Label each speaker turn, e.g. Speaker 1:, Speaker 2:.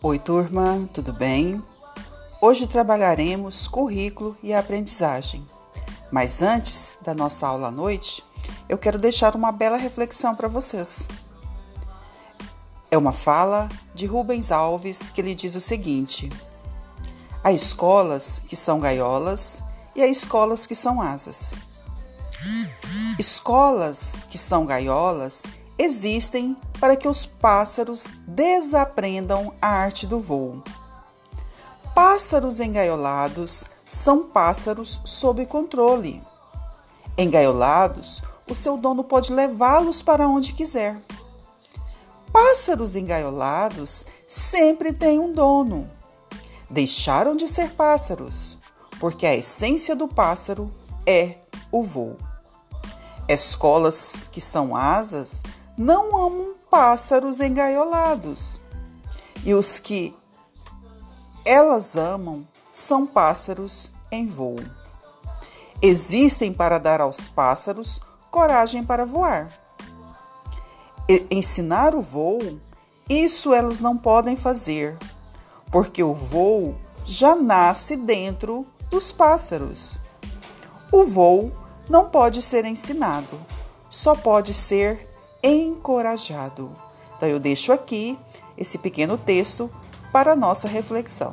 Speaker 1: Oi, turma, tudo bem? Hoje trabalharemos currículo e aprendizagem. Mas antes da nossa aula à noite, eu quero deixar uma bela reflexão para vocês. É uma fala de Rubens Alves que lhe diz o seguinte: Há escolas que são gaiolas e há escolas que são asas. Escolas que são gaiolas existem para que os pássaros desaprendam a arte do voo. Pássaros engaiolados são pássaros sob controle. Engaiolados, o seu dono pode levá-los para onde quiser. Pássaros engaiolados sempre têm um dono. Deixaram de ser pássaros, porque a essência do pássaro é o voo. Escolas que são asas não amam pássaros engaiolados. E os que elas amam são pássaros em voo. Existem para dar aos pássaros coragem para voar. E ensinar o voo, isso elas não podem fazer, porque o voo já nasce dentro dos pássaros. O voo não pode ser ensinado, só pode ser encorajado. Então eu deixo aqui esse pequeno texto para nossa reflexão.